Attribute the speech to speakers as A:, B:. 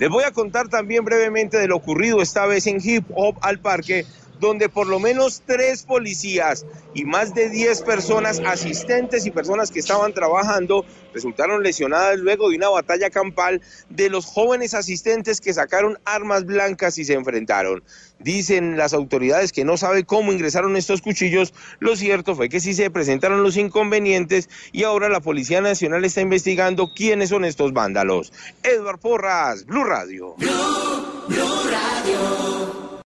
A: Les voy a contar también brevemente de lo ocurrido esta vez en Hip Hop al Parque, donde por lo menos tres policías y más de 10 personas asistentes y personas que estaban trabajando resultaron lesionadas luego de una batalla campal de los jóvenes asistentes que sacaron armas blancas y se enfrentaron. Dicen las autoridades que no sabe cómo ingresaron estos cuchillos. Lo cierto fue que sí se presentaron los inconvenientes y ahora la Policía Nacional está investigando quiénes son estos vándalos. Edward Porras, Blue Radio.